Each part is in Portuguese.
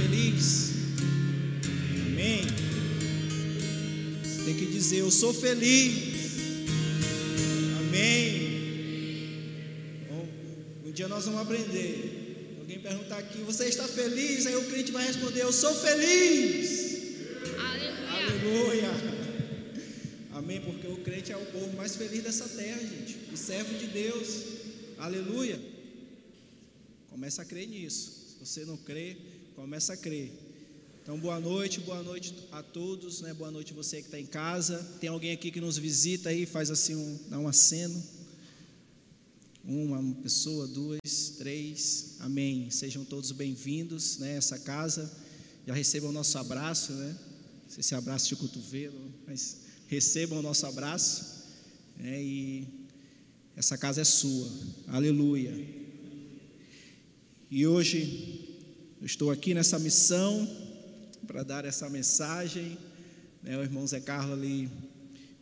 feliz? Amém? Você tem que dizer: Eu sou feliz. Amém? Bom, um dia nós vamos aprender. Alguém perguntar aqui: Você está feliz? Aí o crente vai responder: Eu sou feliz. Aleluia. Aleluia. Amém? Porque o crente é o povo mais feliz dessa terra, gente. O servo de Deus. Aleluia. Começa a crer nisso. Se você não crê, começa a crer. Então, boa noite, boa noite a todos, né? Boa noite você que está em casa. Tem alguém aqui que nos visita aí, faz assim um, dá um aceno. Uma pessoa, duas, três. Amém. Sejam todos bem-vindos, né? Essa casa. Já recebam o nosso abraço, né? Se é abraço de cotovelo, mas recebam o nosso abraço. Né? E essa casa é sua. Aleluia. E hoje eu estou aqui nessa missão para dar essa mensagem. Né? O irmão Zé Carlos ali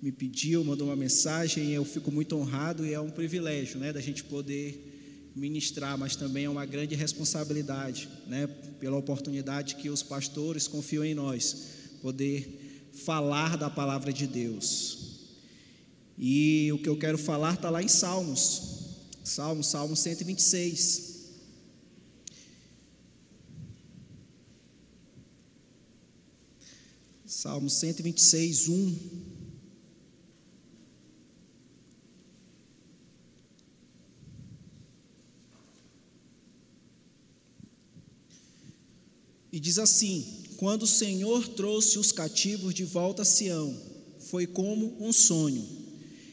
me pediu, mandou uma mensagem, eu fico muito honrado e é um privilégio, né, da gente poder ministrar, mas também é uma grande responsabilidade, né, pela oportunidade que os pastores confiam em nós, poder falar da palavra de Deus. E o que eu quero falar está lá em Salmos, Salmos, Salmo 126. Salmo 126, 1. E diz assim: Quando o Senhor trouxe os cativos de volta a Sião, foi como um sonho.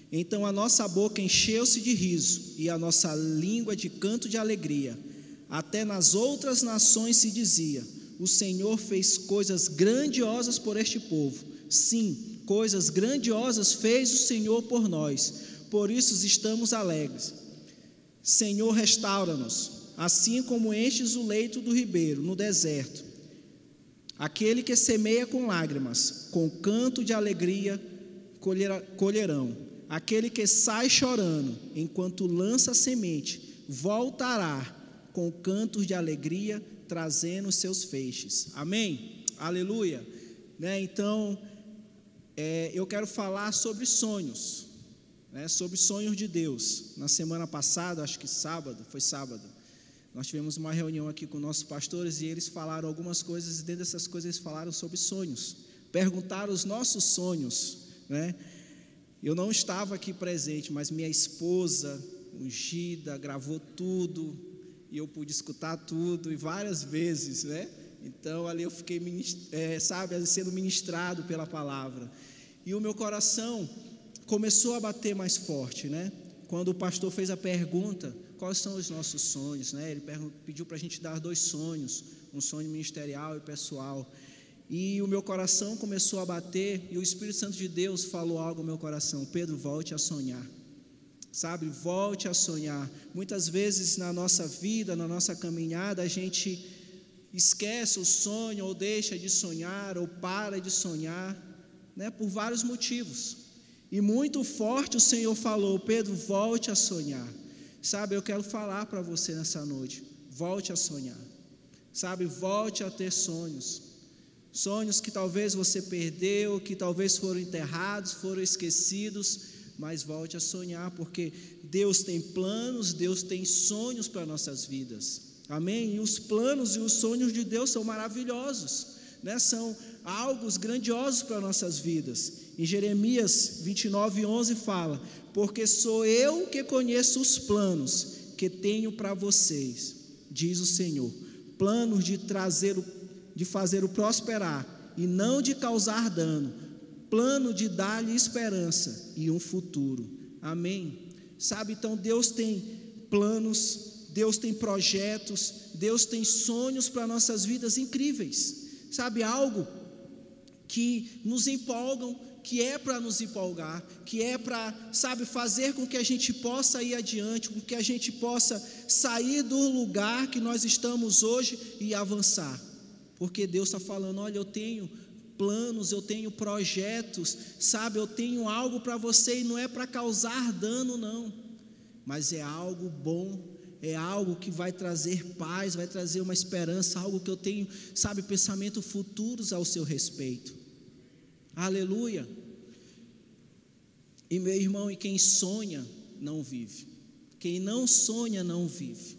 Então a nossa boca encheu-se de riso e a nossa língua de canto de alegria. Até nas outras nações se dizia: O Senhor fez coisas grandiosas por este povo. Sim, coisas grandiosas fez o Senhor por nós. Por isso estamos alegres. Senhor, restaura-nos, assim como enches o leito do ribeiro no deserto. Aquele que semeia com lágrimas, com canto de alegria colherão. Aquele que sai chorando, enquanto lança a semente, voltará com cantos de alegria, trazendo seus feixes. Amém? Aleluia. Né? Então, é, eu quero falar sobre sonhos, né? sobre sonhos de Deus. Na semana passada, acho que sábado, foi sábado, nós tivemos uma reunião aqui com nossos pastores e eles falaram algumas coisas, e dentro dessas coisas eles falaram sobre sonhos, perguntaram os nossos sonhos, né? Eu não estava aqui presente, mas minha esposa, ungida, gravou tudo, e eu pude escutar tudo, e várias vezes, né? Então ali eu fiquei, é, sabe, sendo ministrado pela palavra. E o meu coração começou a bater mais forte, né? Quando o pastor fez a pergunta, quais são os nossos sonhos, né? Ele pediu para a gente dar dois sonhos, um sonho ministerial e pessoal. E o meu coração começou a bater e o Espírito Santo de Deus falou algo ao meu coração: Pedro, volte a sonhar. Sabe, volte a sonhar. Muitas vezes na nossa vida, na nossa caminhada, a gente esquece o sonho ou deixa de sonhar ou para de sonhar, né, por vários motivos. E muito forte o Senhor falou: Pedro, volte a sonhar. Sabe, eu quero falar para você nessa noite: volte a sonhar. Sabe, volte a ter sonhos. Sonhos que talvez você perdeu, que talvez foram enterrados, foram esquecidos, mas volte a sonhar, porque Deus tem planos, Deus tem sonhos para nossas vidas. Amém? E os planos e os sonhos de Deus são maravilhosos, né? São algo grandiosos para nossas vidas. Em Jeremias 29, 11 fala: Porque sou eu que conheço os planos que tenho para vocês, diz o Senhor, planos de trazer de fazer o prosperar e não de causar dano, plano de dar-lhe esperança e um futuro. Amém. Sabe, então Deus tem planos, Deus tem projetos, Deus tem sonhos para nossas vidas incríveis. Sabe, algo que nos empolgam, que é para nos empolgar, que é para, sabe, fazer com que a gente possa ir adiante, com que a gente possa sair do lugar que nós estamos hoje e avançar. Porque Deus está falando: olha, eu tenho planos, eu tenho projetos, sabe, eu tenho algo para você e não é para causar dano, não, mas é algo bom, é algo que vai trazer paz, vai trazer uma esperança, algo que eu tenho, sabe, pensamento futuros ao seu respeito. Aleluia. E meu irmão, e quem sonha não vive. Quem não sonha não vive.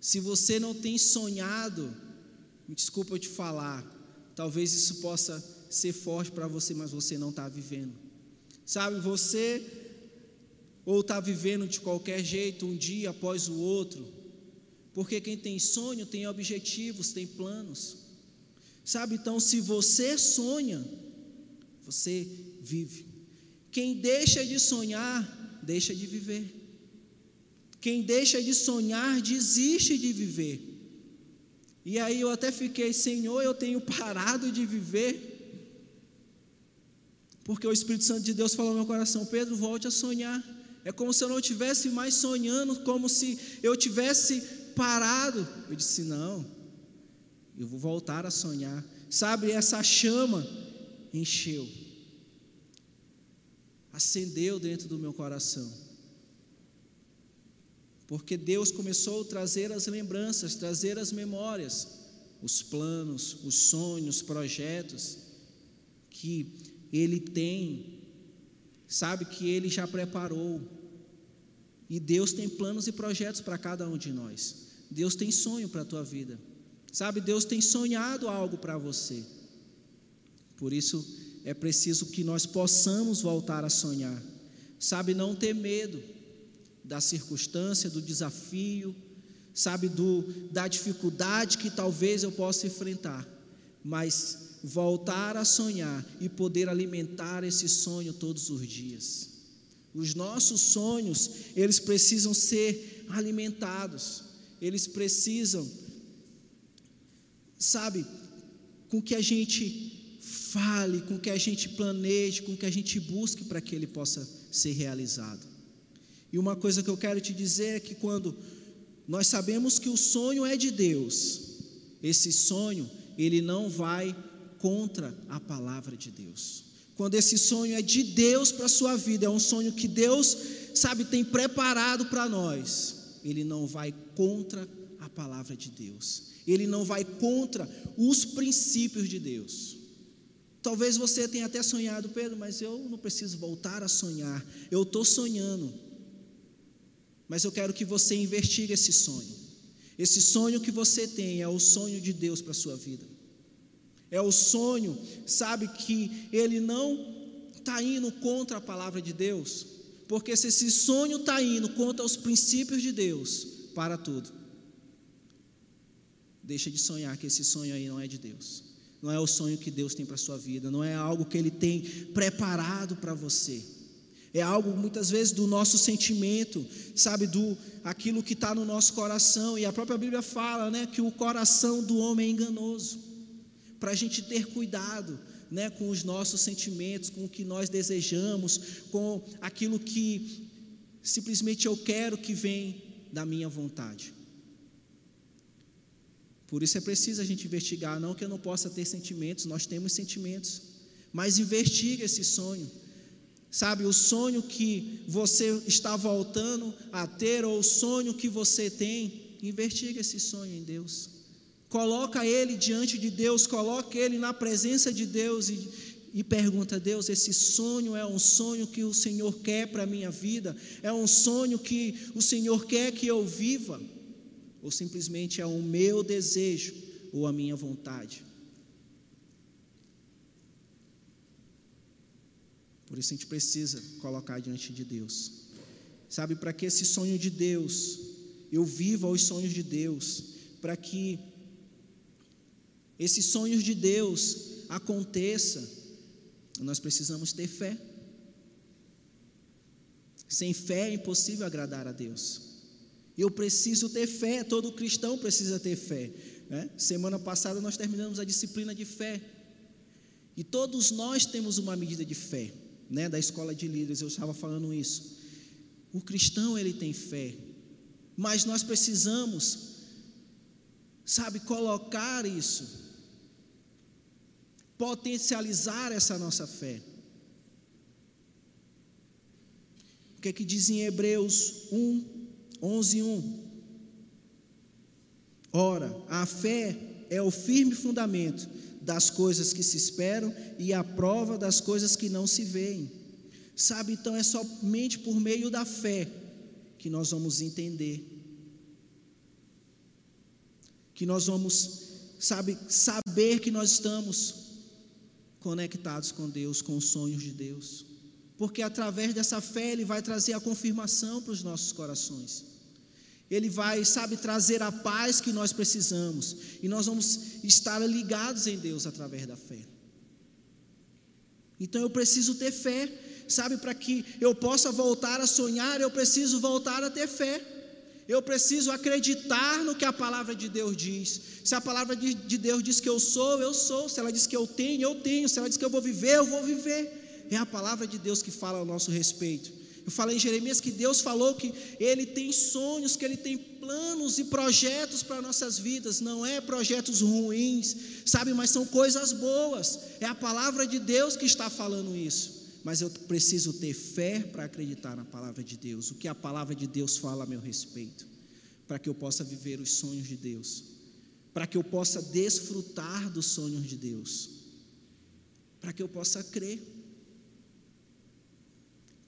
Se você não tem sonhado, me desculpa eu te falar, talvez isso possa ser forte para você, mas você não está vivendo. Sabe, você ou está vivendo de qualquer jeito, um dia após o outro, porque quem tem sonho tem objetivos, tem planos. Sabe, então, se você sonha, você vive. Quem deixa de sonhar, deixa de viver. Quem deixa de sonhar, desiste de viver. E aí eu até fiquei, Senhor, eu tenho parado de viver. Porque o Espírito Santo de Deus falou no meu coração: Pedro, volte a sonhar. É como se eu não estivesse mais sonhando, como se eu tivesse parado. Eu disse: Não, eu vou voltar a sonhar. Sabe, essa chama encheu, acendeu dentro do meu coração. Porque Deus começou a trazer as lembranças, trazer as memórias, os planos, os sonhos, projetos que Ele tem, sabe que Ele já preparou. E Deus tem planos e projetos para cada um de nós. Deus tem sonho para a tua vida. Sabe, Deus tem sonhado algo para você. Por isso é preciso que nós possamos voltar a sonhar. Sabe, não ter medo da circunstância, do desafio, sabe, do, da dificuldade que talvez eu possa enfrentar, mas voltar a sonhar e poder alimentar esse sonho todos os dias. Os nossos sonhos, eles precisam ser alimentados, eles precisam, sabe, com que a gente fale, com que a gente planeje, com que a gente busque para que ele possa ser realizado. E uma coisa que eu quero te dizer é que quando nós sabemos que o sonho é de Deus, esse sonho, ele não vai contra a palavra de Deus. Quando esse sonho é de Deus para a sua vida, é um sonho que Deus, sabe, tem preparado para nós, ele não vai contra a palavra de Deus, ele não vai contra os princípios de Deus. Talvez você tenha até sonhado, Pedro, mas eu não preciso voltar a sonhar, eu estou sonhando. Mas eu quero que você investigue esse sonho. Esse sonho que você tem é o sonho de Deus para a sua vida. É o sonho, sabe, que ele não está indo contra a palavra de Deus. Porque se esse sonho está indo contra os princípios de Deus, para tudo. Deixa de sonhar que esse sonho aí não é de Deus. Não é o sonho que Deus tem para a sua vida, não é algo que Ele tem preparado para você é algo muitas vezes do nosso sentimento, sabe, do aquilo que está no nosso coração. E a própria Bíblia fala, né, que o coração do homem é enganoso. Para a gente ter cuidado, né, com os nossos sentimentos, com o que nós desejamos, com aquilo que simplesmente eu quero que vem da minha vontade. Por isso é preciso a gente investigar, não que eu não possa ter sentimentos, nós temos sentimentos, mas investigue esse sonho Sabe, o sonho que você está voltando a ter, ou o sonho que você tem, investiga esse sonho em Deus. Coloca ele diante de Deus, coloca ele na presença de Deus e, e pergunta Deus: esse sonho é um sonho que o Senhor quer para a minha vida? É um sonho que o Senhor quer que eu viva? Ou simplesmente é o meu desejo ou a minha vontade? Por isso a gente precisa colocar diante de Deus. Sabe, para que esse sonho de Deus, eu viva os sonhos de Deus, para que esses sonhos de Deus aconteça, nós precisamos ter fé. Sem fé é impossível agradar a Deus. Eu preciso ter fé, todo cristão precisa ter fé. Né? Semana passada nós terminamos a disciplina de fé. E todos nós temos uma medida de fé né, da escola de líderes, eu estava falando isso. O cristão ele tem fé, mas nós precisamos, sabe, colocar isso, potencializar essa nossa fé. O que é que diz em Hebreus 1, 11, 1? Ora, a fé é o firme fundamento das coisas que se esperam e a prova das coisas que não se veem. Sabe, então é somente por meio da fé que nós vamos entender, que nós vamos, sabe, saber que nós estamos conectados com Deus, com os sonhos de Deus, porque através dessa fé Ele vai trazer a confirmação para os nossos corações. Ele vai, sabe, trazer a paz que nós precisamos. E nós vamos estar ligados em Deus através da fé. Então eu preciso ter fé, sabe, para que eu possa voltar a sonhar, eu preciso voltar a ter fé. Eu preciso acreditar no que a palavra de Deus diz. Se a palavra de, de Deus diz que eu sou, eu sou. Se ela diz que eu tenho, eu tenho. Se ela diz que eu vou viver, eu vou viver. É a palavra de Deus que fala ao nosso respeito. Falei em Jeremias que Deus falou que Ele tem sonhos, que Ele tem planos e projetos para nossas vidas, não é projetos ruins, sabe, mas são coisas boas. É a palavra de Deus que está falando isso. Mas eu preciso ter fé para acreditar na palavra de Deus, o que a palavra de Deus fala a meu respeito, para que eu possa viver os sonhos de Deus, para que eu possa desfrutar dos sonhos de Deus, para que eu possa crer.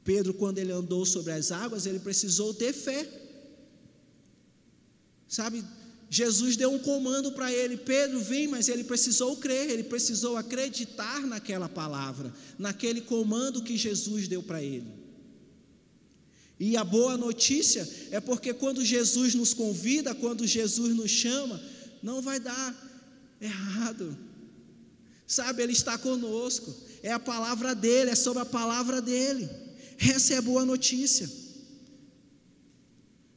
Pedro, quando ele andou sobre as águas, ele precisou ter fé. Sabe, Jesus deu um comando para ele: Pedro, vem, mas ele precisou crer, ele precisou acreditar naquela palavra, naquele comando que Jesus deu para ele. E a boa notícia é porque quando Jesus nos convida, quando Jesus nos chama, não vai dar errado. Sabe, Ele está conosco, é a palavra dele, é sobre a palavra dele. Essa é a boa notícia.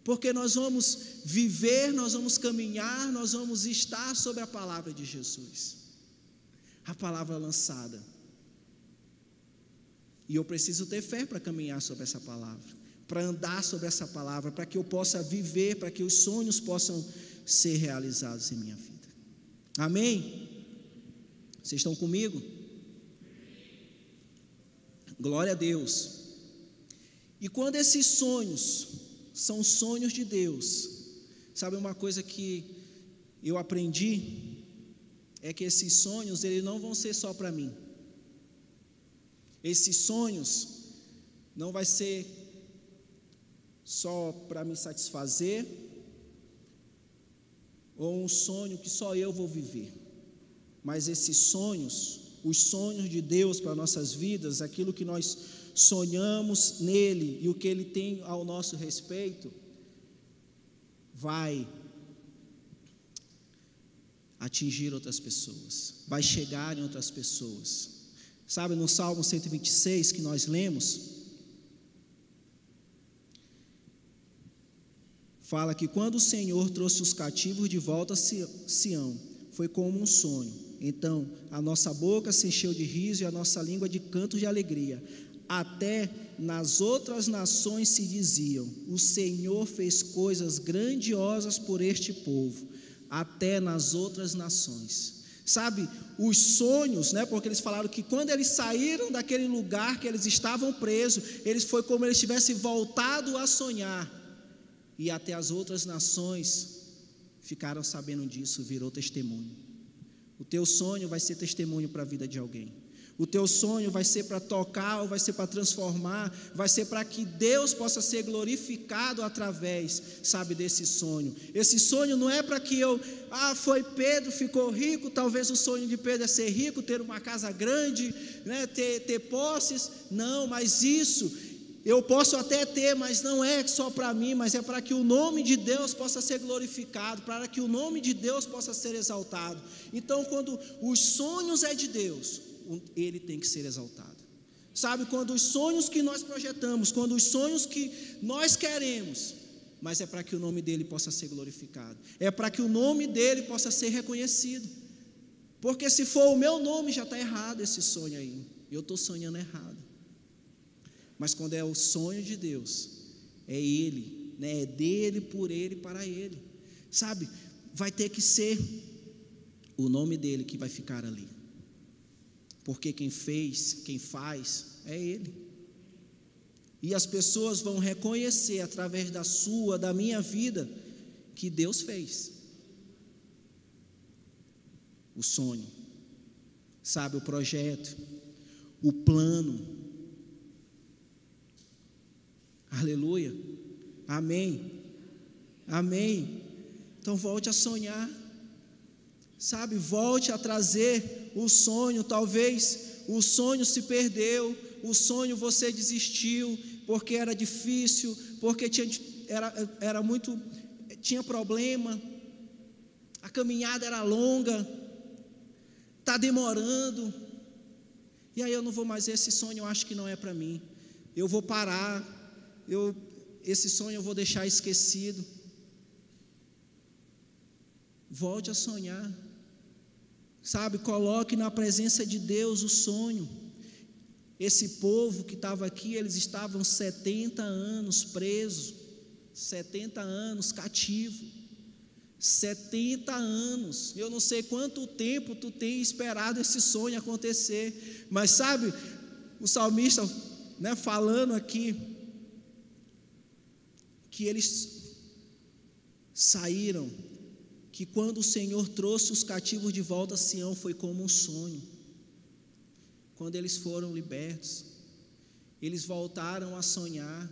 Porque nós vamos viver, nós vamos caminhar, nós vamos estar sobre a palavra de Jesus. A palavra lançada. E eu preciso ter fé para caminhar sobre essa palavra, para andar sobre essa palavra, para que eu possa viver, para que os sonhos possam ser realizados em minha vida. Amém? Vocês estão comigo? Glória a Deus. E quando esses sonhos são sonhos de Deus, sabe uma coisa que eu aprendi é que esses sonhos eles não vão ser só para mim. Esses sonhos não vai ser só para me satisfazer ou um sonho que só eu vou viver. Mas esses sonhos, os sonhos de Deus para nossas vidas, aquilo que nós sonhamos nele e o que ele tem ao nosso respeito, vai atingir outras pessoas, vai chegar em outras pessoas. Sabe, no Salmo 126 que nós lemos, fala que quando o Senhor trouxe os cativos de volta a Sião, foi como um sonho. Então, a nossa boca se encheu de riso e a nossa língua de cantos de alegria até nas outras nações se diziam: O Senhor fez coisas grandiosas por este povo, até nas outras nações. Sabe, os sonhos, né? Porque eles falaram que quando eles saíram daquele lugar que eles estavam presos, eles foi como eles tivessem voltado a sonhar. E até as outras nações ficaram sabendo disso, virou testemunho. O teu sonho vai ser testemunho para a vida de alguém. O teu sonho vai ser para tocar, ou vai ser para transformar, vai ser para que Deus possa ser glorificado através, sabe, desse sonho. Esse sonho não é para que eu, ah, foi Pedro, ficou rico, talvez o sonho de Pedro é ser rico, ter uma casa grande, né, ter, ter posses. Não, mas isso eu posso até ter, mas não é só para mim, mas é para que o nome de Deus possa ser glorificado, para que o nome de Deus possa ser exaltado. Então, quando os sonhos é de Deus, ele tem que ser exaltado. Sabe, quando os sonhos que nós projetamos, quando os sonhos que nós queremos, mas é para que o nome dele possa ser glorificado, é para que o nome dele possa ser reconhecido. Porque se for o meu nome, já está errado esse sonho aí. Eu estou sonhando errado. Mas quando é o sonho de Deus, é Ele, né? é dele, por Ele, para Ele. Sabe, vai ter que ser o nome dele que vai ficar ali porque quem fez, quem faz, é Ele. E as pessoas vão reconhecer através da sua, da minha vida, que Deus fez. o sonho, sabe, o projeto, o plano. Aleluia. Amém. Amém. Então volte a sonhar. Sabe, volte a trazer o sonho. Talvez o sonho se perdeu, o sonho você desistiu porque era difícil, porque tinha, era, era muito, tinha problema, a caminhada era longa, está demorando, e aí eu não vou mais, esse sonho eu acho que não é para mim, eu vou parar, eu, esse sonho eu vou deixar esquecido. Volte a sonhar, sabe? Coloque na presença de Deus o sonho. Esse povo que estava aqui, eles estavam 70 anos presos, 70 anos cativo. 70 anos. Eu não sei quanto tempo tu tem esperado esse sonho acontecer, mas sabe, o salmista, né, falando aqui que eles saíram, que quando o Senhor trouxe os cativos de volta a Sião foi como um sonho quando eles foram libertos, eles voltaram a sonhar.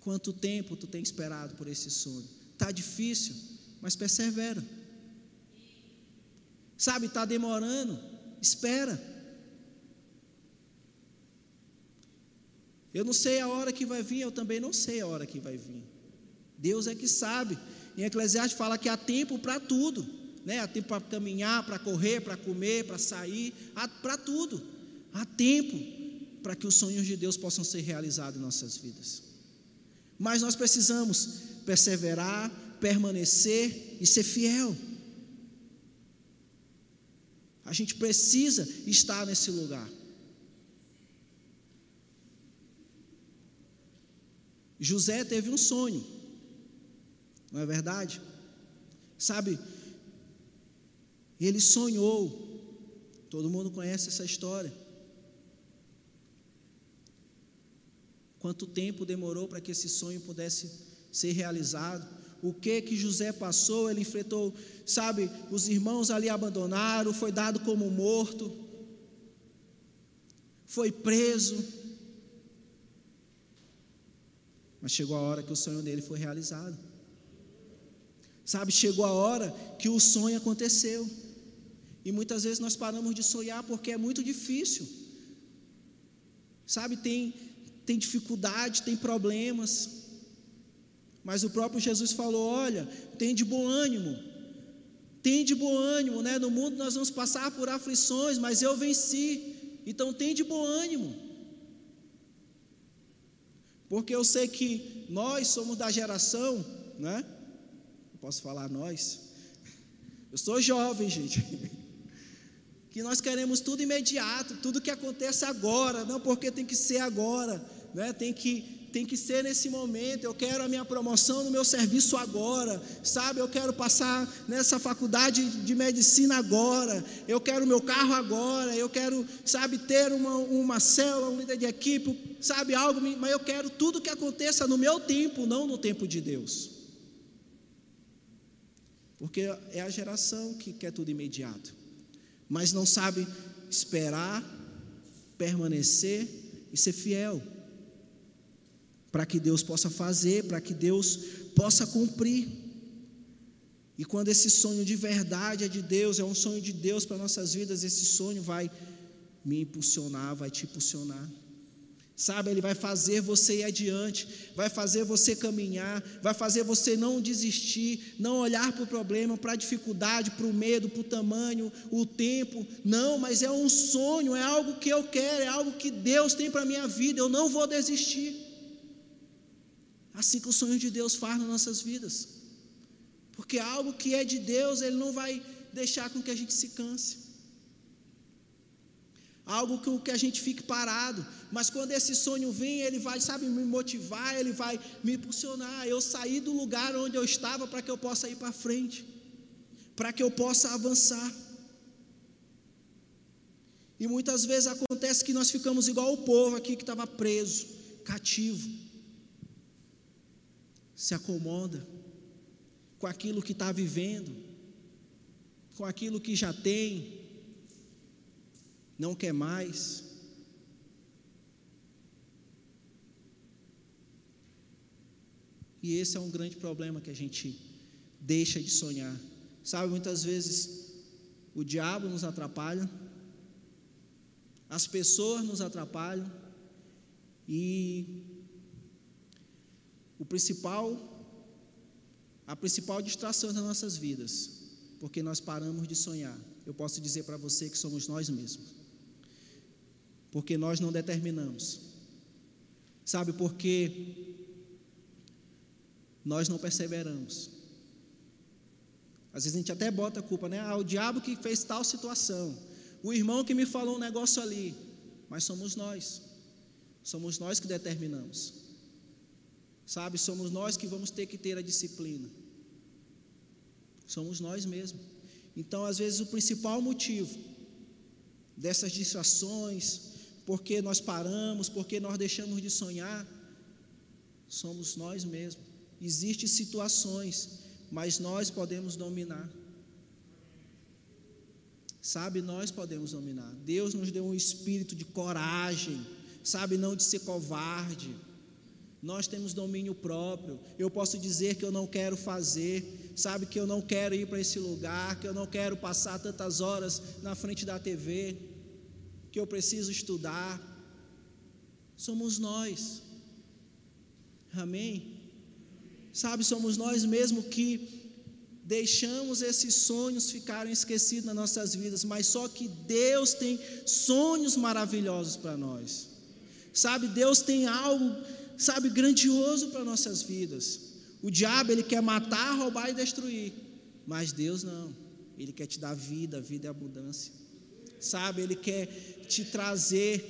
Quanto tempo tu tem esperado por esse sonho? Está difícil, mas persevera. Sabe, está demorando, espera. Eu não sei a hora que vai vir, eu também não sei a hora que vai vir. Deus é que sabe. Em Eclesiastes fala que há tempo para tudo né? há tempo para caminhar, para correr, para comer, para sair, para tudo. Há tempo para que os sonhos de Deus possam ser realizados em nossas vidas. Mas nós precisamos perseverar, permanecer e ser fiel. A gente precisa estar nesse lugar. José teve um sonho, não é verdade? Sabe, ele sonhou. Todo mundo conhece essa história. Quanto tempo demorou para que esse sonho pudesse ser realizado? O que que José passou? Ele enfrentou, sabe, os irmãos ali abandonaram, foi dado como morto, foi preso. Mas chegou a hora que o sonho dele foi realizado. Sabe, chegou a hora que o sonho aconteceu. E muitas vezes nós paramos de sonhar porque é muito difícil. Sabe, tem, tem dificuldade, tem problemas. Mas o próprio Jesus falou: olha, tem de bom ânimo. Tem de bom ânimo, né? No mundo nós vamos passar por aflições, mas eu venci. Então tem de bom ânimo. Porque eu sei que nós somos da geração, né? Posso falar nós. Eu sou jovem, gente. que nós queremos tudo imediato, tudo que acontece agora, não porque tem que ser agora, né? tem, que, tem que ser nesse momento. Eu quero a minha promoção no meu serviço agora, sabe? Eu quero passar nessa faculdade de medicina agora, eu quero meu carro agora, eu quero, sabe, ter uma, uma célula, um líder de equipe, sabe, algo, mas eu quero tudo que aconteça no meu tempo, não no tempo de Deus. Porque é a geração que quer tudo imediato mas não sabe esperar, permanecer e ser fiel, para que Deus possa fazer, para que Deus possa cumprir. E quando esse sonho de verdade é de Deus, é um sonho de Deus para nossas vidas, esse sonho vai me impulsionar, vai te impulsionar. Sabe, Ele vai fazer você ir adiante, vai fazer você caminhar, vai fazer você não desistir, não olhar para o problema, para a dificuldade, para o medo, para o tamanho, o tempo. Não, mas é um sonho, é algo que eu quero, é algo que Deus tem para a minha vida, eu não vou desistir. Assim que o sonho de Deus faz nas nossas vidas, porque algo que é de Deus, Ele não vai deixar com que a gente se canse algo que, que a gente fique parado, mas quando esse sonho vem, ele vai, sabe, me motivar, ele vai me impulsionar, eu sair do lugar onde eu estava para que eu possa ir para frente, para que eu possa avançar. E muitas vezes acontece que nós ficamos igual o povo aqui que estava preso, cativo, se acomoda com aquilo que está vivendo, com aquilo que já tem, não quer mais. E esse é um grande problema que a gente deixa de sonhar. Sabe, muitas vezes o diabo nos atrapalha, as pessoas nos atrapalham, e o principal, a principal distração das nossas vidas, porque nós paramos de sonhar. Eu posso dizer para você que somos nós mesmos, porque nós não determinamos. Sabe, porque nós não perseveramos. Às vezes a gente até bota a culpa, né? Ah, o diabo que fez tal situação, o irmão que me falou um negócio ali, mas somos nós, somos nós que determinamos, sabe? Somos nós que vamos ter que ter a disciplina, somos nós mesmos. Então, às vezes, o principal motivo dessas distrações, porque nós paramos, porque nós deixamos de sonhar, somos nós mesmos. Existem situações, mas nós podemos dominar. Sabe, nós podemos dominar. Deus nos deu um espírito de coragem, sabe, não de ser covarde. Nós temos domínio próprio. Eu posso dizer que eu não quero fazer, sabe, que eu não quero ir para esse lugar, que eu não quero passar tantas horas na frente da TV, que eu preciso estudar. Somos nós. Amém? Sabe, somos nós mesmos que deixamos esses sonhos ficarem esquecidos nas nossas vidas, mas só que Deus tem sonhos maravilhosos para nós. Sabe, Deus tem algo, sabe, grandioso para nossas vidas. O diabo ele quer matar, roubar e destruir, mas Deus não. Ele quer te dar vida, vida e abundância. Sabe, ele quer te trazer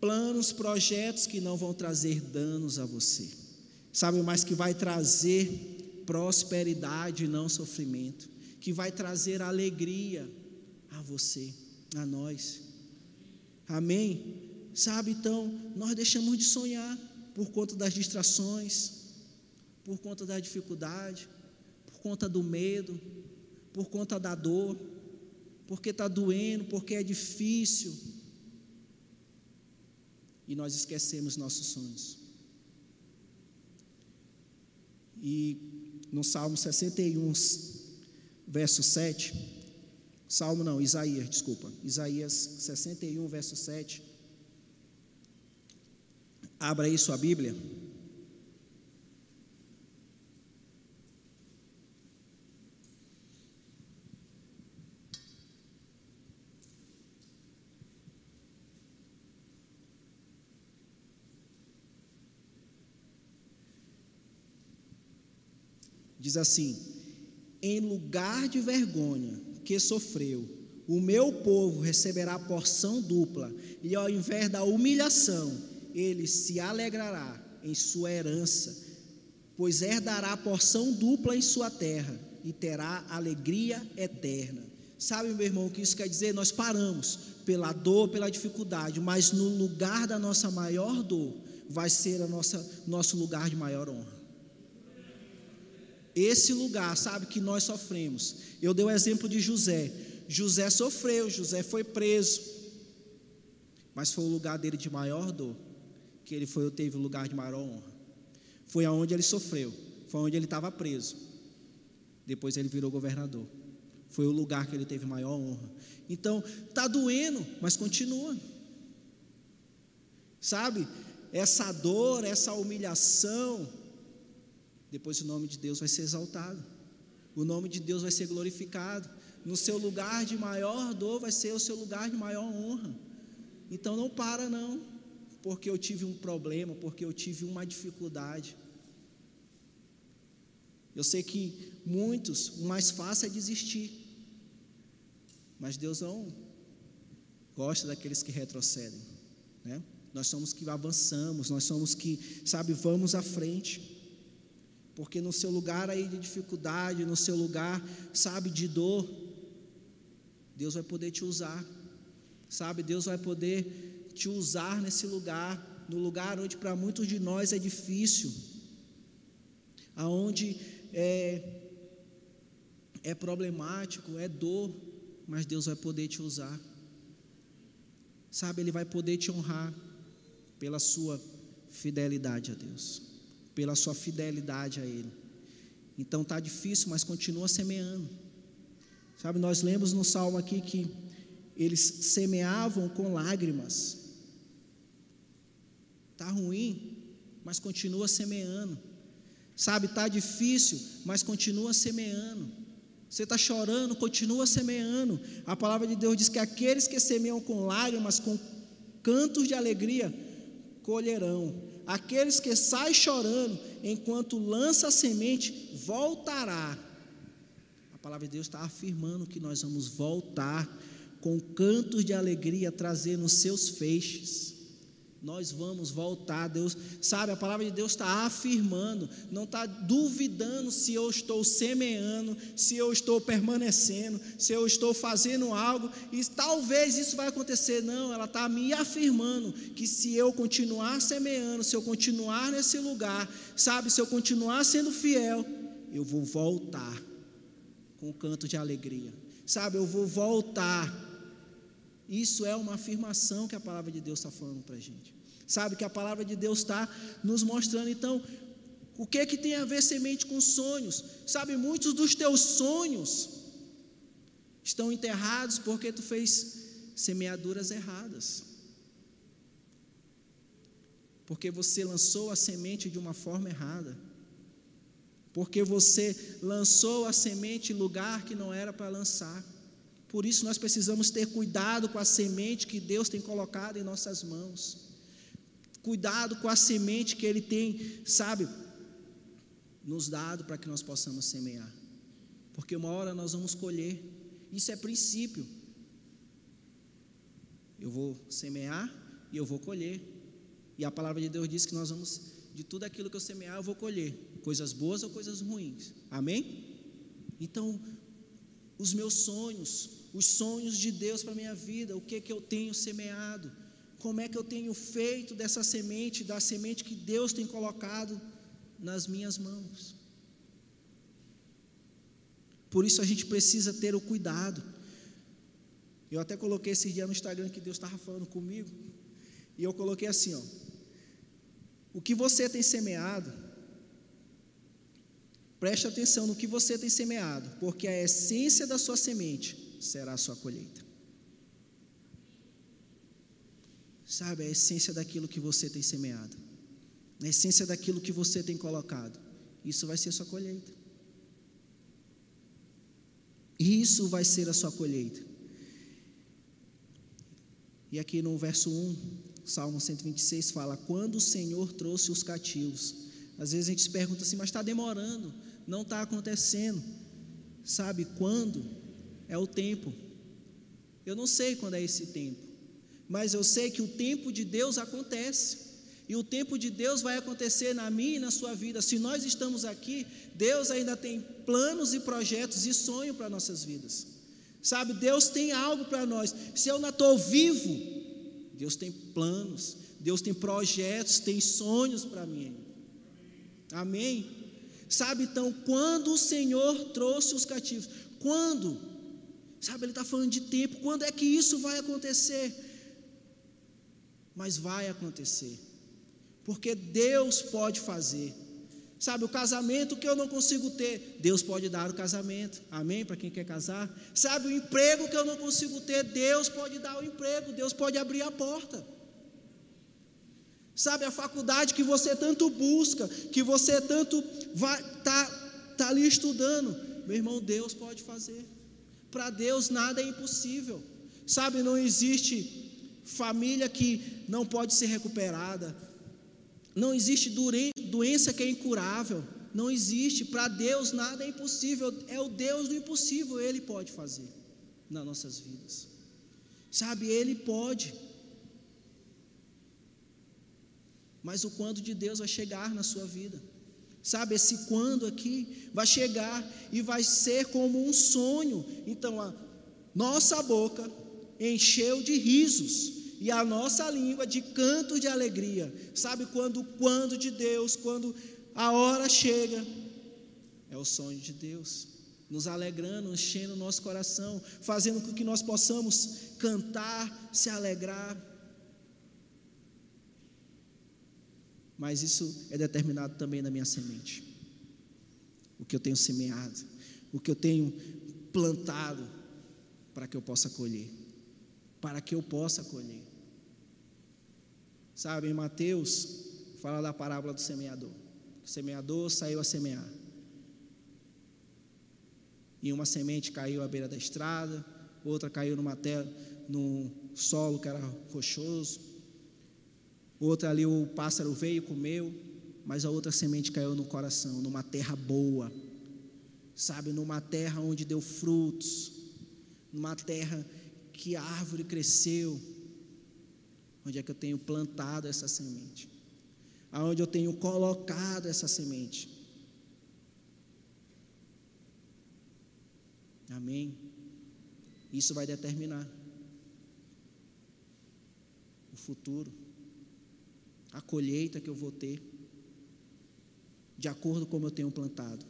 planos, projetos que não vão trazer danos a você sabe, mas que vai trazer prosperidade e não sofrimento, que vai trazer alegria a você, a nós. Amém? Sabe, então, nós deixamos de sonhar por conta das distrações, por conta da dificuldade, por conta do medo, por conta da dor, porque está doendo, porque é difícil. E nós esquecemos nossos sonhos. E no Salmo 61, verso 7, Salmo não, Isaías, desculpa, Isaías 61, verso 7. Abra aí sua Bíblia. Diz assim: Em lugar de vergonha que sofreu, o meu povo receberá porção dupla, e ao invés da humilhação, ele se alegrará em sua herança, pois herdará porção dupla em sua terra e terá alegria eterna. Sabe, meu irmão, o que isso quer dizer? Nós paramos pela dor, pela dificuldade, mas no lugar da nossa maior dor vai ser a nossa nosso lugar de maior honra esse lugar, sabe, que nós sofremos. Eu dei o exemplo de José. José sofreu, José foi preso, mas foi o lugar dele de maior dor, que ele foi, teve o lugar de maior honra. Foi aonde ele sofreu, foi onde ele estava preso. Depois ele virou governador. Foi o lugar que ele teve maior honra. Então, tá doendo, mas continua. Sabe? Essa dor, essa humilhação, depois o nome de Deus vai ser exaltado, o nome de Deus vai ser glorificado. No seu lugar de maior dor vai ser o seu lugar de maior honra. Então não para, não, porque eu tive um problema, porque eu tive uma dificuldade. Eu sei que muitos, o mais fácil é desistir, mas Deus não gosta daqueles que retrocedem, né? Nós somos que avançamos, nós somos que, sabe, vamos à frente porque no seu lugar aí de dificuldade, no seu lugar, sabe, de dor, Deus vai poder te usar, sabe, Deus vai poder te usar nesse lugar, no lugar onde para muitos de nós é difícil, aonde é, é problemático, é dor, mas Deus vai poder te usar. Sabe, Ele vai poder te honrar pela sua fidelidade a Deus, pela sua fidelidade a Ele. Então tá difícil, mas continua semeando. Sabe, nós lemos no salmo aqui que eles semeavam com lágrimas. Tá ruim, mas continua semeando. Sabe, tá difícil, mas continua semeando. Você está chorando, continua semeando. A palavra de Deus diz que aqueles que semeiam com lágrimas, com cantos de alegria, colherão. Aqueles que saem chorando, enquanto lança a semente, voltará. A palavra de Deus está afirmando que nós vamos voltar com cantos de alegria, trazendo seus feixes nós vamos voltar. Deus, sabe, a palavra de Deus está afirmando, não está duvidando se eu estou semeando, se eu estou permanecendo, se eu estou fazendo algo, e talvez isso vai acontecer. Não, ela está me afirmando que se eu continuar semeando, se eu continuar nesse lugar, sabe, se eu continuar sendo fiel, eu vou voltar com um canto de alegria. Sabe, eu vou voltar isso é uma afirmação que a palavra de Deus está falando para a gente. Sabe que a palavra de Deus está nos mostrando. Então, o que é que tem a ver semente com sonhos? Sabe, muitos dos teus sonhos estão enterrados porque tu fez semeaduras erradas. Porque você lançou a semente de uma forma errada. Porque você lançou a semente em lugar que não era para lançar. Por isso nós precisamos ter cuidado com a semente que Deus tem colocado em nossas mãos. Cuidado com a semente que Ele tem, sabe, nos dado para que nós possamos semear. Porque uma hora nós vamos colher. Isso é princípio. Eu vou semear e eu vou colher. E a palavra de Deus diz que nós vamos, de tudo aquilo que eu semear, eu vou colher. Coisas boas ou coisas ruins. Amém? Então, os meus sonhos, os sonhos de Deus para a minha vida, o que que eu tenho semeado, como é que eu tenho feito dessa semente, da semente que Deus tem colocado nas minhas mãos. Por isso a gente precisa ter o cuidado. Eu até coloquei esse dia no Instagram que Deus estava falando comigo, e eu coloquei assim, ó. O que você tem semeado, preste atenção no que você tem semeado, porque a essência da sua semente será a sua colheita. Sabe, a essência daquilo que você tem semeado, a essência daquilo que você tem colocado, isso vai ser a sua colheita. Isso vai ser a sua colheita. E aqui no verso 1, Salmo 126 fala: Quando o Senhor trouxe os cativos. Às vezes a gente se pergunta assim, mas está demorando, não está acontecendo. Sabe quando? É o tempo. Eu não sei quando é esse tempo, mas eu sei que o tempo de Deus acontece. E o tempo de Deus vai acontecer na minha e na sua vida. Se nós estamos aqui, Deus ainda tem planos e projetos e sonho para nossas vidas. Sabe, Deus tem algo para nós. Se eu não estou vivo, Deus tem planos, Deus tem projetos, tem sonhos para mim. Amém? Sabe então, quando o Senhor trouxe os cativos, quando Sabe, ele está falando de tempo. Quando é que isso vai acontecer? Mas vai acontecer. Porque Deus pode fazer. Sabe, o casamento que eu não consigo ter, Deus pode dar o casamento. Amém? Para quem quer casar. Sabe, o emprego que eu não consigo ter, Deus pode dar o emprego. Deus pode abrir a porta. Sabe, a faculdade que você tanto busca, que você tanto vai tá, tá ali estudando, meu irmão, Deus pode fazer. Para Deus nada é impossível. Sabe, não existe família que não pode ser recuperada. Não existe doença que é incurável. Não existe. Para Deus nada é impossível. É o Deus do impossível. Ele pode fazer nas nossas vidas. Sabe, Ele pode. Mas o quando de Deus vai chegar na sua vida. Sabe, esse quando aqui vai chegar e vai ser como um sonho. Então, a nossa boca encheu de risos e a nossa língua de cantos de alegria. Sabe quando quando de Deus, quando a hora chega, é o sonho de Deus. nos alegrando, enchendo o nosso coração, fazendo com que nós possamos cantar, se alegrar. Mas isso é determinado também na minha semente. O que eu tenho semeado, o que eu tenho plantado para que eu possa colher, para que eu possa colher. Sabe, em Mateus fala da parábola do semeador. O semeador saiu a semear. E uma semente caiu à beira da estrada, outra caiu numa terra, num solo que era rochoso, outra ali o pássaro veio comeu, mas a outra semente caiu no coração, numa terra boa, sabe, numa terra onde deu frutos, numa terra que a árvore cresceu, onde é que eu tenho plantado essa semente, aonde eu tenho colocado essa semente. Amém? Isso vai determinar o futuro, a colheita que eu vou ter, de acordo com como eu tenho plantado.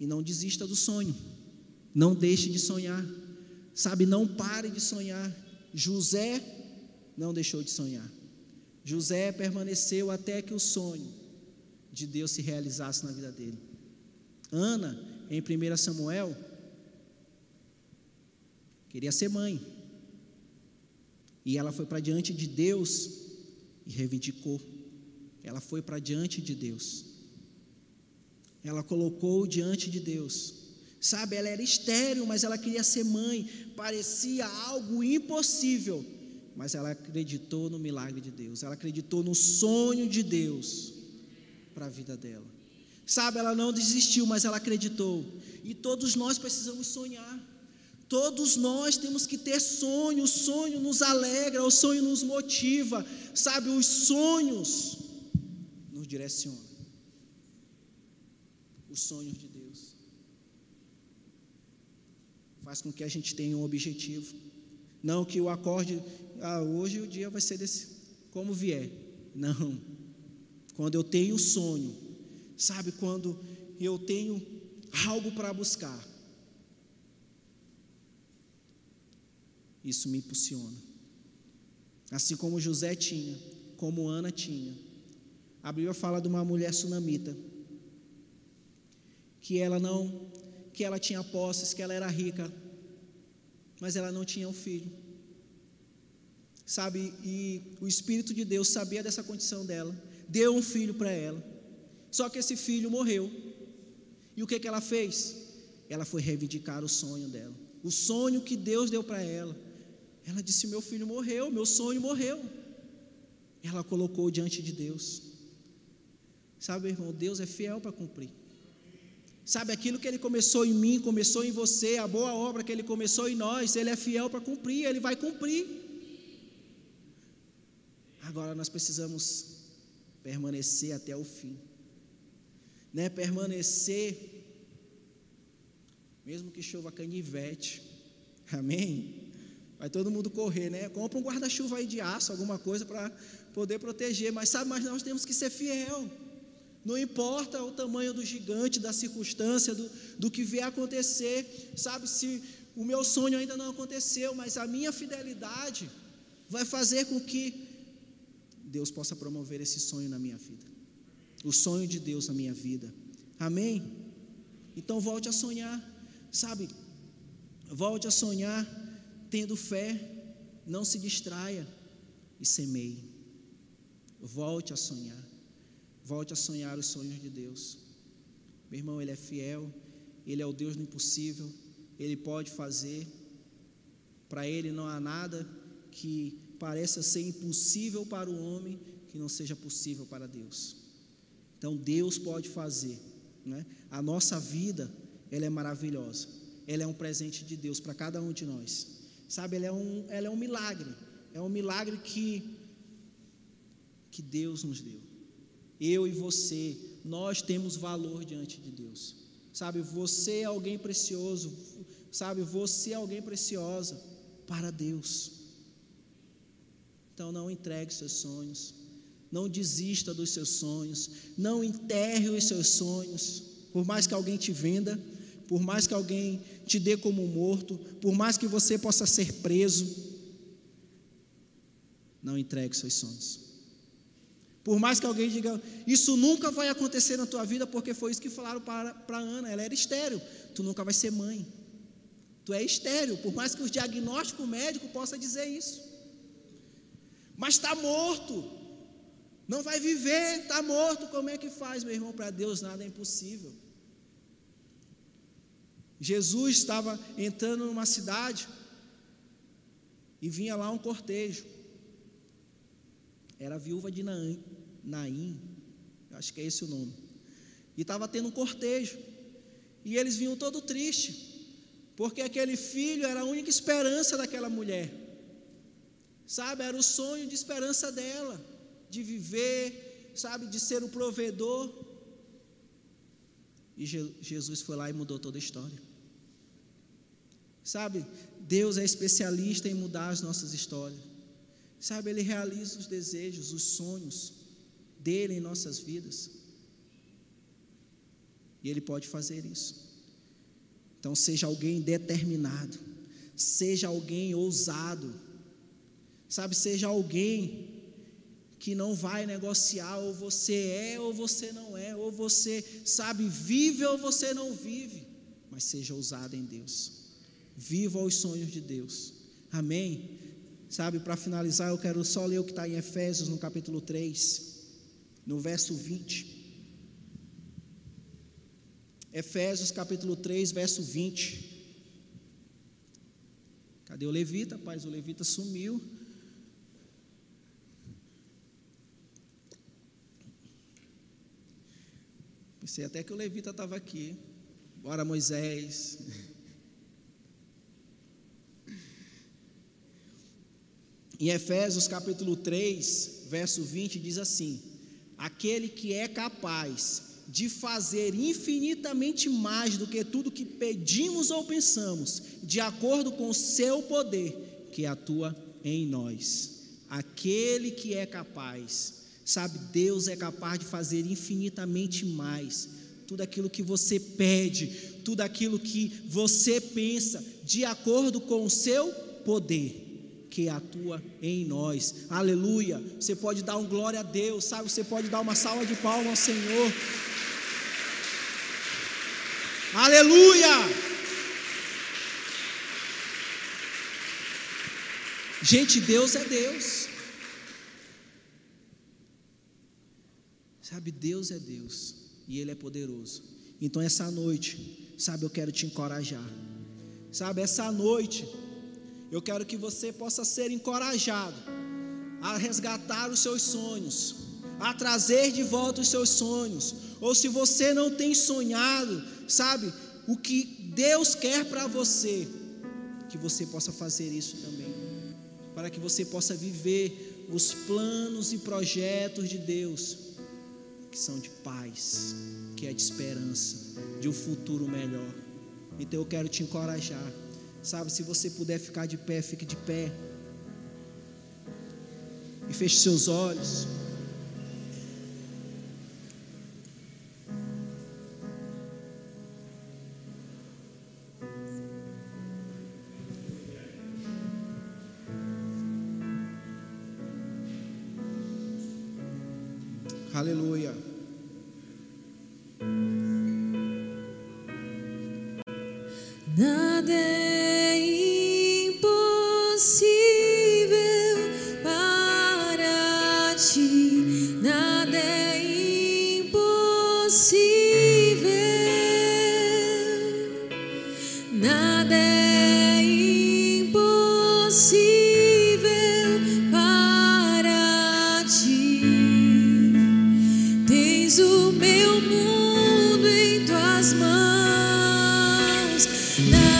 E não desista do sonho, não deixe de sonhar, sabe? Não pare de sonhar. José não deixou de sonhar. José permaneceu até que o sonho de Deus se realizasse na vida dele. Ana, em 1 Samuel, queria ser mãe. E ela foi para diante de Deus e reivindicou. Ela foi para diante de Deus. Ela colocou diante de Deus. Sabe, ela era estéril, mas ela queria ser mãe. Parecia algo impossível, mas ela acreditou no milagre de Deus. Ela acreditou no sonho de Deus para a vida dela. Sabe, ela não desistiu, mas ela acreditou. E todos nós precisamos sonhar. Todos nós temos que ter sonho, o sonho nos alegra, o sonho nos motiva, sabe? Os sonhos nos direcionam. Os sonhos de Deus faz com que a gente tenha um objetivo. Não que o acorde, ah, hoje o dia vai ser desse, como vier. Não. Quando eu tenho sonho, sabe? Quando eu tenho algo para buscar Isso me impulsiona. Assim como José tinha, como Ana tinha. A Bíblia fala de uma mulher sunamita que ela não, que ela tinha posses, que ela era rica, mas ela não tinha um filho. Sabe? E o Espírito de Deus sabia dessa condição dela, deu um filho para ela. Só que esse filho morreu. E o que, que ela fez? Ela foi reivindicar o sonho dela, o sonho que Deus deu para ela. Ela disse: Meu filho morreu, meu sonho morreu. Ela colocou diante de Deus. Sabe, irmão, Deus é fiel para cumprir. Sabe, aquilo que Ele começou em mim, começou em você, a boa obra que Ele começou em nós, Ele é fiel para cumprir, Ele vai cumprir. Agora nós precisamos permanecer até o fim, né? Permanecer, mesmo que chova canivete, amém? Vai todo mundo correr, né? Compra um guarda-chuva aí de aço, alguma coisa para poder proteger. Mas sabe, mas nós temos que ser fiel. Não importa o tamanho do gigante, da circunstância, do, do que vier acontecer. Sabe, se o meu sonho ainda não aconteceu, mas a minha fidelidade vai fazer com que Deus possa promover esse sonho na minha vida. O sonho de Deus na minha vida. Amém? Então volte a sonhar, sabe? Volte a sonhar Tendo fé, não se distraia e semeie. Volte a sonhar. Volte a sonhar os sonhos de Deus. Meu irmão, Ele é fiel, Ele é o Deus do impossível, Ele pode fazer. Para Ele não há nada que pareça ser impossível para o homem que não seja possível para Deus. Então Deus pode fazer. Né? A nossa vida, ela é maravilhosa. Ela é um presente de Deus para cada um de nós. Sabe, ela é um, ela é um milagre. É um milagre que, que Deus nos deu. Eu e você, nós temos valor diante de Deus. Sabe, você é alguém precioso. Sabe, você é alguém preciosa para Deus. Então não entregue seus sonhos. Não desista dos seus sonhos. Não enterre os seus sonhos. Por mais que alguém te venda, por mais que alguém te dê como morto, por mais que você possa ser preso, não entregue seus sonhos. Por mais que alguém diga, isso nunca vai acontecer na tua vida, porque foi isso que falaram para, para Ana, ela era estéreo, tu nunca vai ser mãe. Tu é estéreo, por mais que o diagnóstico médico possa dizer isso. Mas está morto, não vai viver, está morto, como é que faz, meu irmão? Para Deus nada é impossível. Jesus estava entrando numa cidade e vinha lá um cortejo. Era a viúva de Naim, Naim acho que é esse o nome. E estava tendo um cortejo. E eles vinham todo triste, porque aquele filho era a única esperança daquela mulher. Sabe, era o sonho de esperança dela, de viver, sabe, de ser o provedor. E Jesus foi lá e mudou toda a história. Sabe, Deus é especialista em mudar as nossas histórias. Sabe, Ele realiza os desejos, os sonhos dele em nossas vidas. E Ele pode fazer isso. Então, seja alguém determinado, seja alguém ousado, sabe, seja alguém que não vai negociar, ou você é ou você não é, ou você, sabe, vive ou você não vive, mas seja ousado em Deus, viva os sonhos de Deus, amém? Sabe, para finalizar, eu quero só ler o que está em Efésios, no capítulo 3, no verso 20. Efésios capítulo 3, verso 20. Cadê o levita? Paz, o levita sumiu. Pensei até que o levita estava aqui. Bora, Moisés. Em Efésios capítulo 3, verso 20, diz assim: Aquele que é capaz de fazer infinitamente mais do que tudo que pedimos ou pensamos, de acordo com o seu poder que atua em nós. Aquele que é capaz Sabe, Deus é capaz de fazer infinitamente mais. Tudo aquilo que você pede, tudo aquilo que você pensa, de acordo com o seu poder que atua em nós. Aleluia. Você pode dar um glória a Deus, sabe? Você pode dar uma salva de palmas ao Senhor. Aleluia. Gente, Deus é Deus. Sabe, Deus é Deus e Ele é poderoso. Então, essa noite, sabe, eu quero te encorajar. Sabe, essa noite, eu quero que você possa ser encorajado a resgatar os seus sonhos, a trazer de volta os seus sonhos. Ou se você não tem sonhado, sabe, o que Deus quer para você, que você possa fazer isso também, para que você possa viver os planos e projetos de Deus que são de paz, que é de esperança, de um futuro melhor. Então eu quero te encorajar. Sabe, se você puder ficar de pé, fique de pé. E feche seus olhos. Mãos,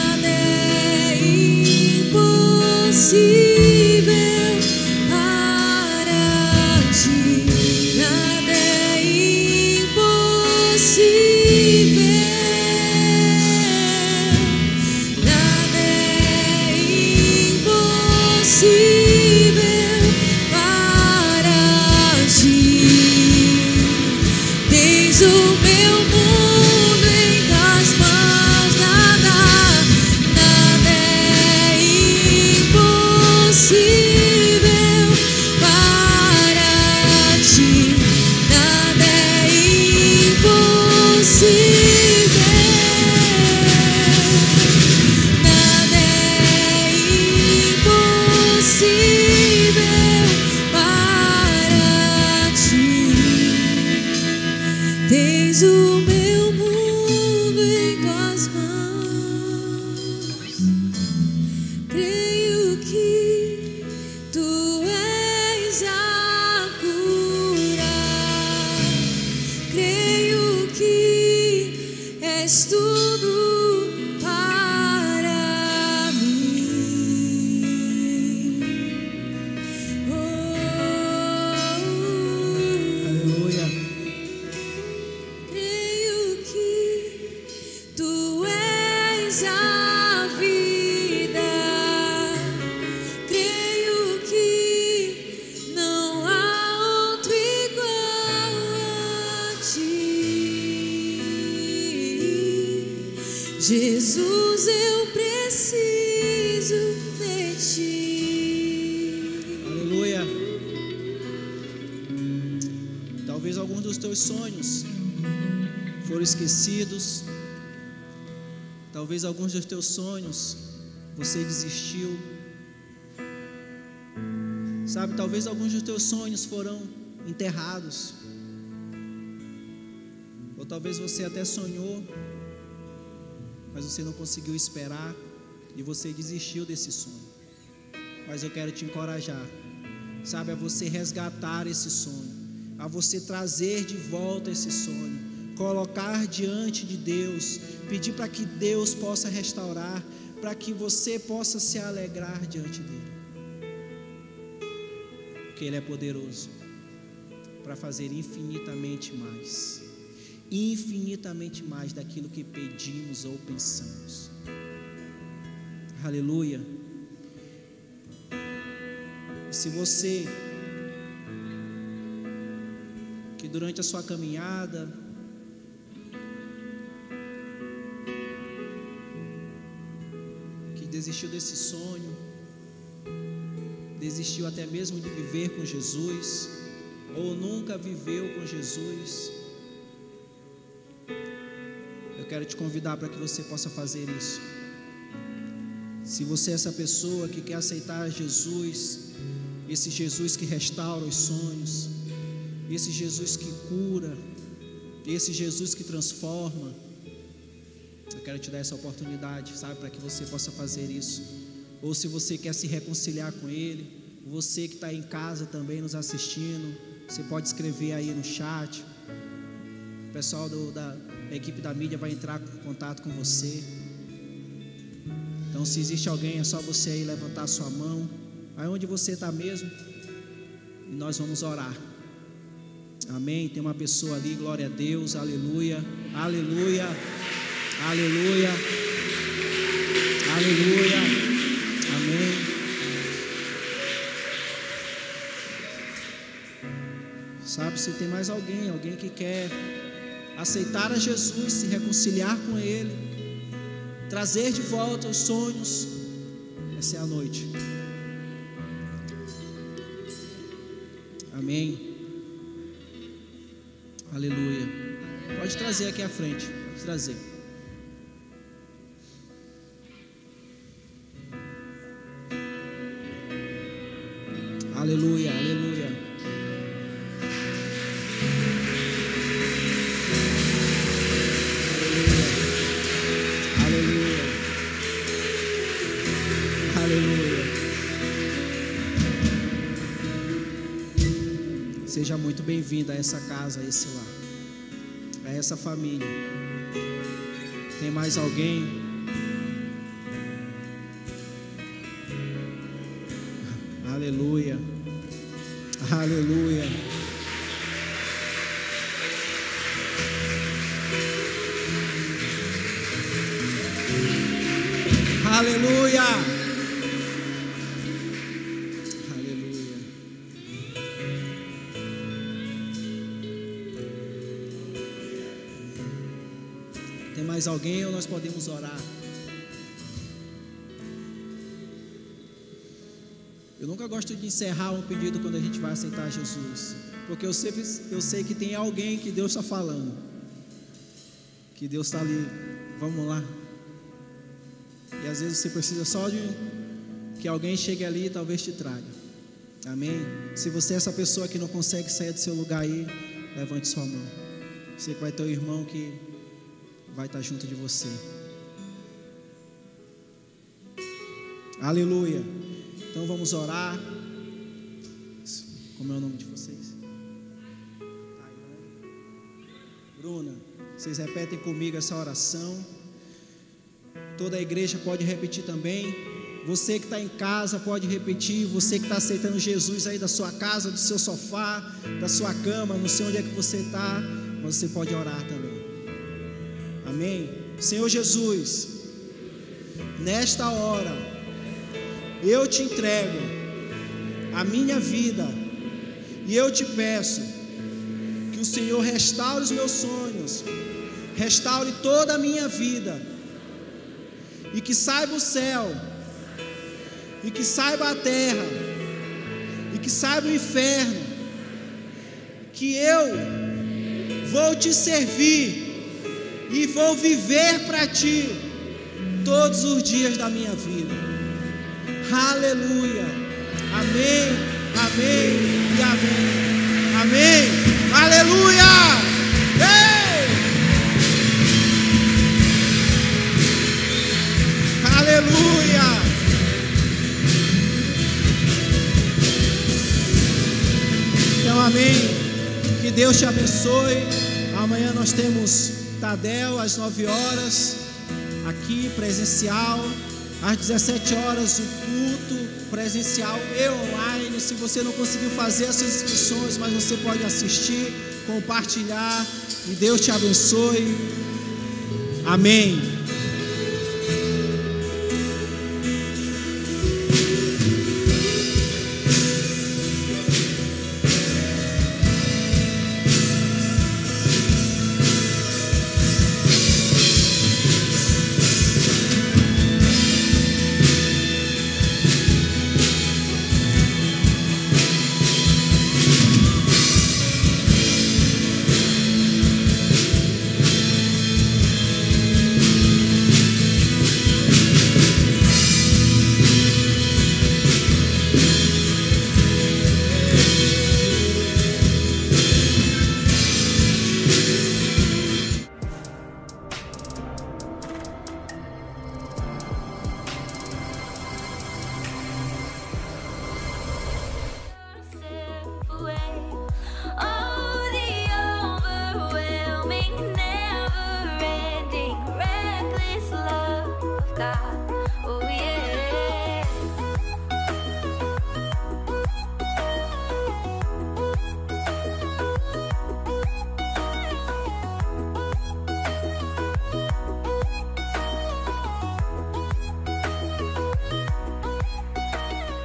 Jesus, eu preciso de ti. Aleluia. Talvez alguns dos teus sonhos foram esquecidos, Talvez alguns dos teus sonhos você desistiu. Sabe, talvez alguns dos teus sonhos foram enterrados. Ou talvez você até sonhou, mas você não conseguiu esperar e você desistiu desse sonho. Mas eu quero te encorajar, sabe, a você resgatar esse sonho, a você trazer de volta esse sonho, colocar diante de Deus, pedir para que Deus possa restaurar, para que você possa se alegrar diante dele. Porque ele é poderoso para fazer infinitamente mais infinitamente mais daquilo que pedimos ou pensamos. Aleluia. Se você que durante a sua caminhada desistiu desse sonho, desistiu até mesmo de viver com Jesus, ou nunca viveu com Jesus, eu quero te convidar para que você possa fazer isso. Se você é essa pessoa que quer aceitar Jesus, esse Jesus que restaura os sonhos, esse Jesus que cura, esse Jesus que transforma, quero te dar essa oportunidade, sabe, para que você possa fazer isso. Ou se você quer se reconciliar com Ele, você que está em casa também nos assistindo, você pode escrever aí no chat. O pessoal do, da, equipe da mídia vai entrar em contato com você. Então, se existe alguém, é só você aí levantar a sua mão, aí onde você está mesmo, e nós vamos orar. Amém. Tem uma pessoa ali, glória a Deus, aleluia, aleluia, aleluia, aleluia, amém. Sabe se tem mais alguém, alguém que quer aceitar a Jesus, se reconciliar com Ele, trazer de volta os sonhos. Essa é a noite. Amém. Aleluia. Pode trazer aqui à frente. Pode trazer. Aleluia, aleluia. Aleluia. Aleluia. Seja muito bem-vindo a essa casa, a esse lar, a essa família. Tem mais alguém? Podemos orar? Eu nunca gosto de encerrar um pedido quando a gente vai aceitar Jesus, porque eu sempre eu sei que tem alguém que Deus está falando, que Deus está ali. Vamos lá. E às vezes você precisa só de que alguém chegue ali e talvez te traga. Amém? Se você é essa pessoa que não consegue sair do seu lugar aí, levante sua mão. Sei que vai ter um irmão que vai estar junto de você. Aleluia. Então vamos orar. Como é o nome de vocês? Bruna, vocês repetem comigo essa oração. Toda a igreja pode repetir também. Você que está em casa pode repetir. Você que está aceitando Jesus aí da sua casa, do seu sofá, da sua cama, não sei onde é que você está, mas você pode orar também. Amém? Senhor Jesus, nesta hora, eu te entrego a minha vida e eu te peço que o Senhor restaure os meus sonhos, restaure toda a minha vida e que saiba o céu, e que saiba a terra, e que saiba o inferno, que eu vou te servir e vou viver para ti todos os dias da minha vida. Aleluia. Amém, amém e amém. Amém. Aleluia. Ei! Aleluia. Então, amém. Que Deus te abençoe. Amanhã nós temos Tadel às 9 horas, aqui presencial. Às 17 horas, o presencial e online. Se você não conseguiu fazer essas inscrições, mas você pode assistir, compartilhar. E Deus te abençoe. Amém.